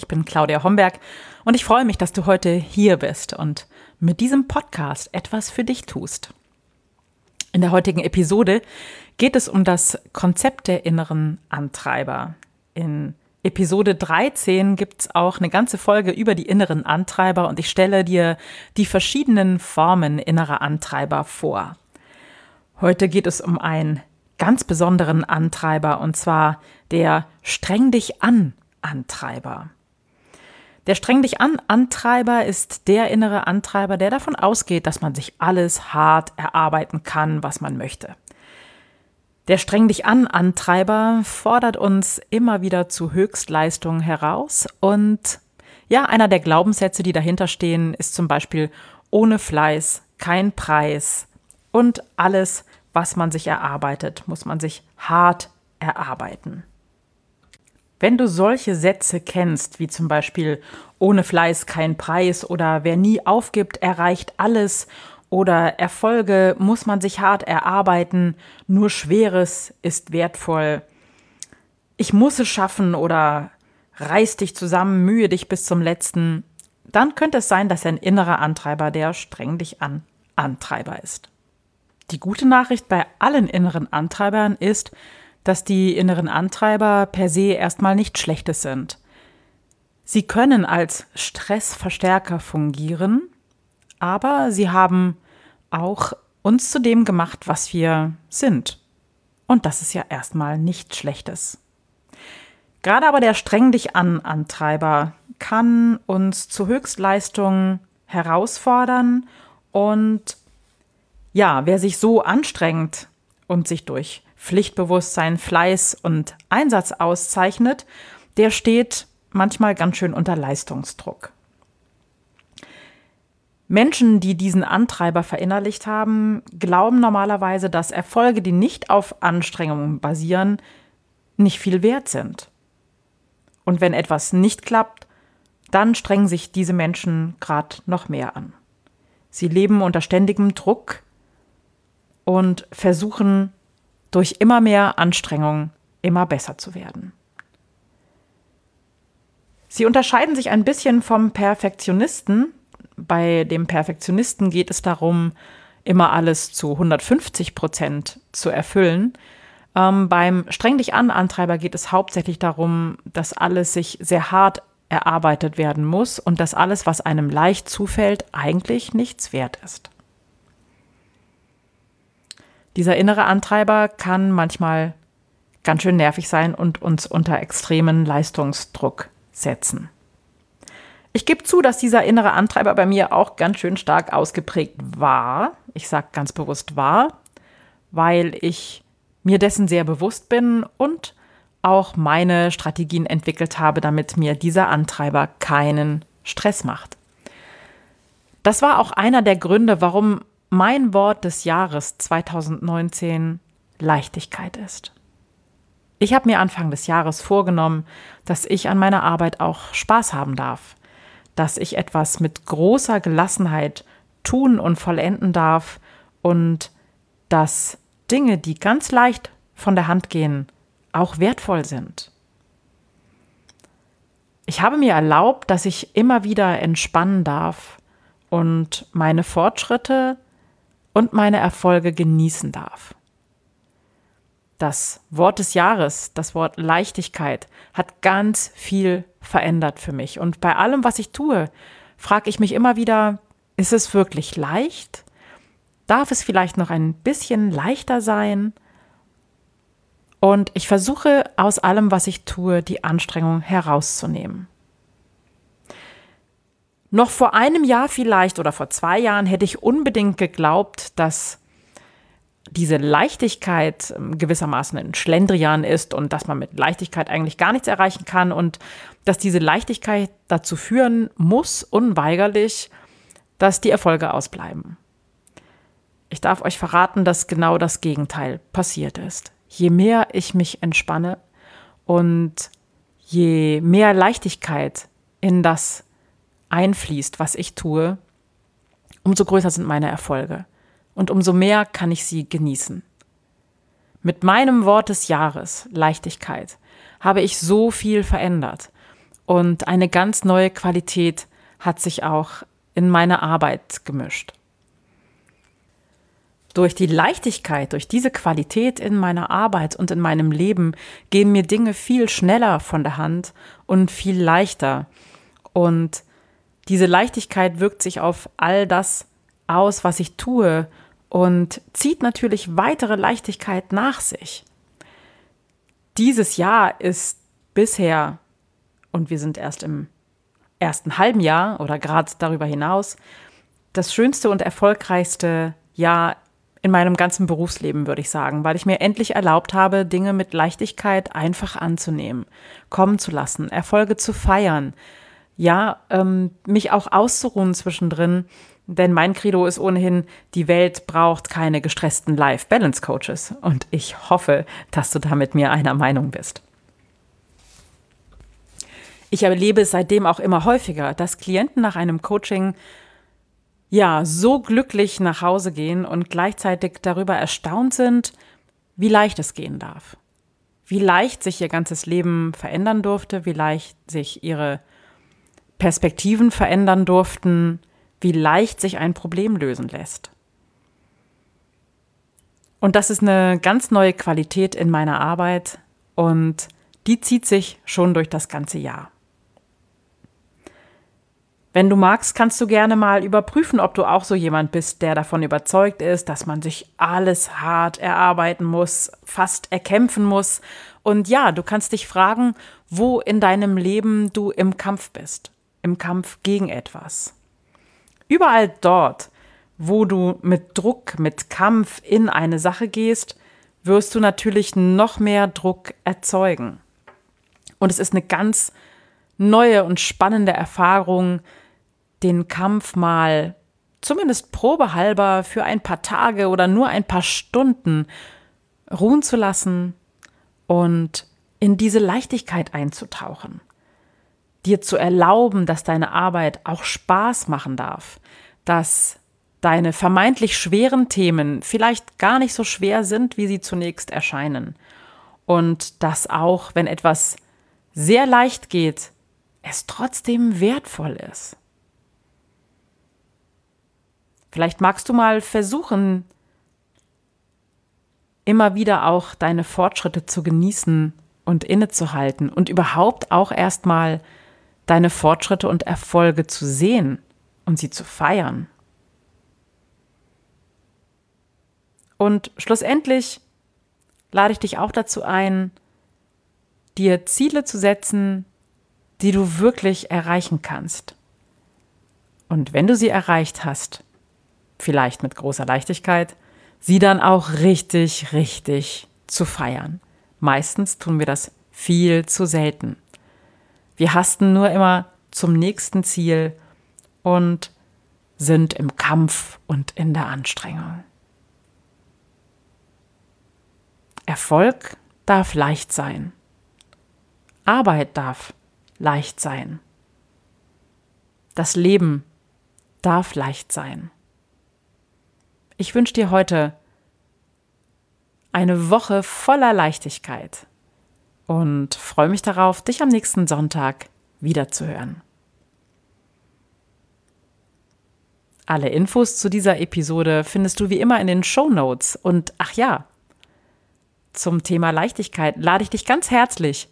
Ich bin Claudia Homberg und ich freue mich, dass du heute hier bist und mit diesem Podcast etwas für dich tust. In der heutigen Episode geht es um das Konzept der inneren Antreiber. In Episode 13 gibt es auch eine ganze Folge über die inneren Antreiber und ich stelle dir die verschiedenen Formen innerer Antreiber vor. Heute geht es um einen ganz besonderen Antreiber und zwar der Streng dich an Antreiber. Der Streng dich an Antreiber ist der innere Antreiber, der davon ausgeht, dass man sich alles hart erarbeiten kann, was man möchte. Der Streng dich an Antreiber fordert uns immer wieder zu Höchstleistungen heraus und ja, einer der Glaubenssätze, die dahinter stehen, ist zum Beispiel ohne Fleiß kein Preis und alles was man sich erarbeitet, muss man sich hart erarbeiten. Wenn du solche Sätze kennst, wie zum Beispiel ohne Fleiß kein Preis oder wer nie aufgibt, erreicht alles oder Erfolge muss man sich hart erarbeiten, nur Schweres ist wertvoll, ich muss es schaffen oder reiß dich zusammen, mühe dich bis zum letzten, dann könnte es sein, dass ein innerer Antreiber der streng dich an Antreiber ist. Die gute Nachricht bei allen inneren Antreibern ist, dass die inneren Antreiber per se erstmal nicht Schlechtes sind. Sie können als Stressverstärker fungieren, aber sie haben auch uns zu dem gemacht, was wir sind. Und das ist ja erstmal nichts Schlechtes. Gerade aber der streng dich an Antreiber kann uns zu Höchstleistungen herausfordern und ja, wer sich so anstrengt und sich durch Pflichtbewusstsein, Fleiß und Einsatz auszeichnet, der steht manchmal ganz schön unter Leistungsdruck. Menschen, die diesen Antreiber verinnerlicht haben, glauben normalerweise, dass Erfolge, die nicht auf Anstrengungen basieren, nicht viel wert sind. Und wenn etwas nicht klappt, dann strengen sich diese Menschen gerade noch mehr an. Sie leben unter ständigem Druck, und versuchen durch immer mehr Anstrengung immer besser zu werden. Sie unterscheiden sich ein bisschen vom Perfektionisten. Bei dem Perfektionisten geht es darum, immer alles zu 150 Prozent zu erfüllen. Ähm, beim Streng dich an Antreiber geht es hauptsächlich darum, dass alles sich sehr hart erarbeitet werden muss und dass alles, was einem leicht zufällt, eigentlich nichts wert ist. Dieser innere Antreiber kann manchmal ganz schön nervig sein und uns unter extremen Leistungsdruck setzen. Ich gebe zu, dass dieser innere Antreiber bei mir auch ganz schön stark ausgeprägt war. Ich sage ganz bewusst war, weil ich mir dessen sehr bewusst bin und auch meine Strategien entwickelt habe, damit mir dieser Antreiber keinen Stress macht. Das war auch einer der Gründe, warum mein Wort des Jahres 2019 Leichtigkeit ist. Ich habe mir Anfang des Jahres vorgenommen, dass ich an meiner Arbeit auch Spaß haben darf, dass ich etwas mit großer Gelassenheit tun und vollenden darf und dass Dinge, die ganz leicht von der Hand gehen, auch wertvoll sind. Ich habe mir erlaubt, dass ich immer wieder entspannen darf und meine Fortschritte und meine Erfolge genießen darf. Das Wort des Jahres, das Wort Leichtigkeit, hat ganz viel verändert für mich. Und bei allem, was ich tue, frage ich mich immer wieder, ist es wirklich leicht? Darf es vielleicht noch ein bisschen leichter sein? Und ich versuche aus allem, was ich tue, die Anstrengung herauszunehmen. Noch vor einem Jahr vielleicht oder vor zwei Jahren hätte ich unbedingt geglaubt, dass diese Leichtigkeit ähm, gewissermaßen ein Schlendrian ist und dass man mit Leichtigkeit eigentlich gar nichts erreichen kann und dass diese Leichtigkeit dazu führen muss, unweigerlich, dass die Erfolge ausbleiben. Ich darf euch verraten, dass genau das Gegenteil passiert ist. Je mehr ich mich entspanne und je mehr Leichtigkeit in das einfließt, was ich tue, umso größer sind meine Erfolge und umso mehr kann ich sie genießen. Mit meinem Wort des Jahres, Leichtigkeit, habe ich so viel verändert und eine ganz neue Qualität hat sich auch in meine Arbeit gemischt. Durch die Leichtigkeit, durch diese Qualität in meiner Arbeit und in meinem Leben gehen mir Dinge viel schneller von der Hand und viel leichter. Und diese Leichtigkeit wirkt sich auf all das aus, was ich tue und zieht natürlich weitere Leichtigkeit nach sich. Dieses Jahr ist bisher, und wir sind erst im ersten halben Jahr oder gerade darüber hinaus, das schönste und erfolgreichste Jahr in meinem ganzen Berufsleben, würde ich sagen, weil ich mir endlich erlaubt habe, Dinge mit Leichtigkeit einfach anzunehmen, kommen zu lassen, Erfolge zu feiern, ja, ähm, mich auch auszuruhen zwischendrin denn mein Credo ist ohnehin, die Welt braucht keine gestressten Life-Balance-Coaches. Und ich hoffe, dass du da mit mir einer Meinung bist. Ich erlebe es seitdem auch immer häufiger, dass Klienten nach einem Coaching ja so glücklich nach Hause gehen und gleichzeitig darüber erstaunt sind, wie leicht es gehen darf. Wie leicht sich ihr ganzes Leben verändern durfte, wie leicht sich ihre Perspektiven verändern durften, wie leicht sich ein Problem lösen lässt. Und das ist eine ganz neue Qualität in meiner Arbeit und die zieht sich schon durch das ganze Jahr. Wenn du magst, kannst du gerne mal überprüfen, ob du auch so jemand bist, der davon überzeugt ist, dass man sich alles hart erarbeiten muss, fast erkämpfen muss. Und ja, du kannst dich fragen, wo in deinem Leben du im Kampf bist, im Kampf gegen etwas. Überall dort, wo du mit Druck, mit Kampf in eine Sache gehst, wirst du natürlich noch mehr Druck erzeugen. Und es ist eine ganz neue und spannende Erfahrung, den Kampf mal zumindest probehalber für ein paar Tage oder nur ein paar Stunden ruhen zu lassen und in diese Leichtigkeit einzutauchen dir zu erlauben, dass deine Arbeit auch Spaß machen darf, dass deine vermeintlich schweren Themen vielleicht gar nicht so schwer sind, wie sie zunächst erscheinen. Und dass auch, wenn etwas sehr leicht geht, es trotzdem wertvoll ist. Vielleicht magst du mal versuchen, immer wieder auch deine Fortschritte zu genießen und innezuhalten und überhaupt auch erstmal deine Fortschritte und Erfolge zu sehen und sie zu feiern. Und schlussendlich lade ich dich auch dazu ein, dir Ziele zu setzen, die du wirklich erreichen kannst. Und wenn du sie erreicht hast, vielleicht mit großer Leichtigkeit, sie dann auch richtig, richtig zu feiern. Meistens tun wir das viel zu selten. Wir hasten nur immer zum nächsten Ziel und sind im Kampf und in der Anstrengung. Erfolg darf leicht sein. Arbeit darf leicht sein. Das Leben darf leicht sein. Ich wünsche dir heute eine Woche voller Leichtigkeit und freue mich darauf, dich am nächsten Sonntag wiederzuhören. Alle Infos zu dieser Episode findest du wie immer in den Show Notes. Und ach ja, zum Thema Leichtigkeit lade ich dich ganz herzlich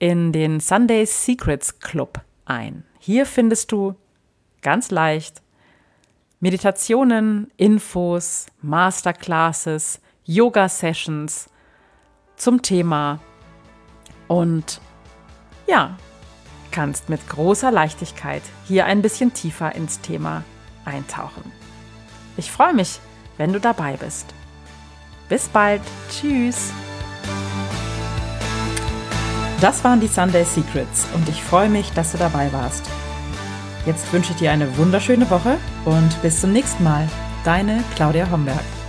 in den Sunday Secrets Club ein. Hier findest du ganz leicht Meditationen, Infos, Masterclasses, Yoga-Sessions zum Thema und ja, kannst mit großer Leichtigkeit hier ein bisschen tiefer ins Thema eintauchen. Ich freue mich, wenn du dabei bist. Bis bald. Tschüss. Das waren die Sunday Secrets und ich freue mich, dass du dabei warst. Jetzt wünsche ich dir eine wunderschöne Woche und bis zum nächsten Mal. Deine Claudia Homberg.